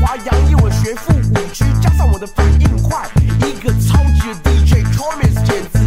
华阳一会学富五车，加上我的反应快，一个超级的 DJ Thomas 简直。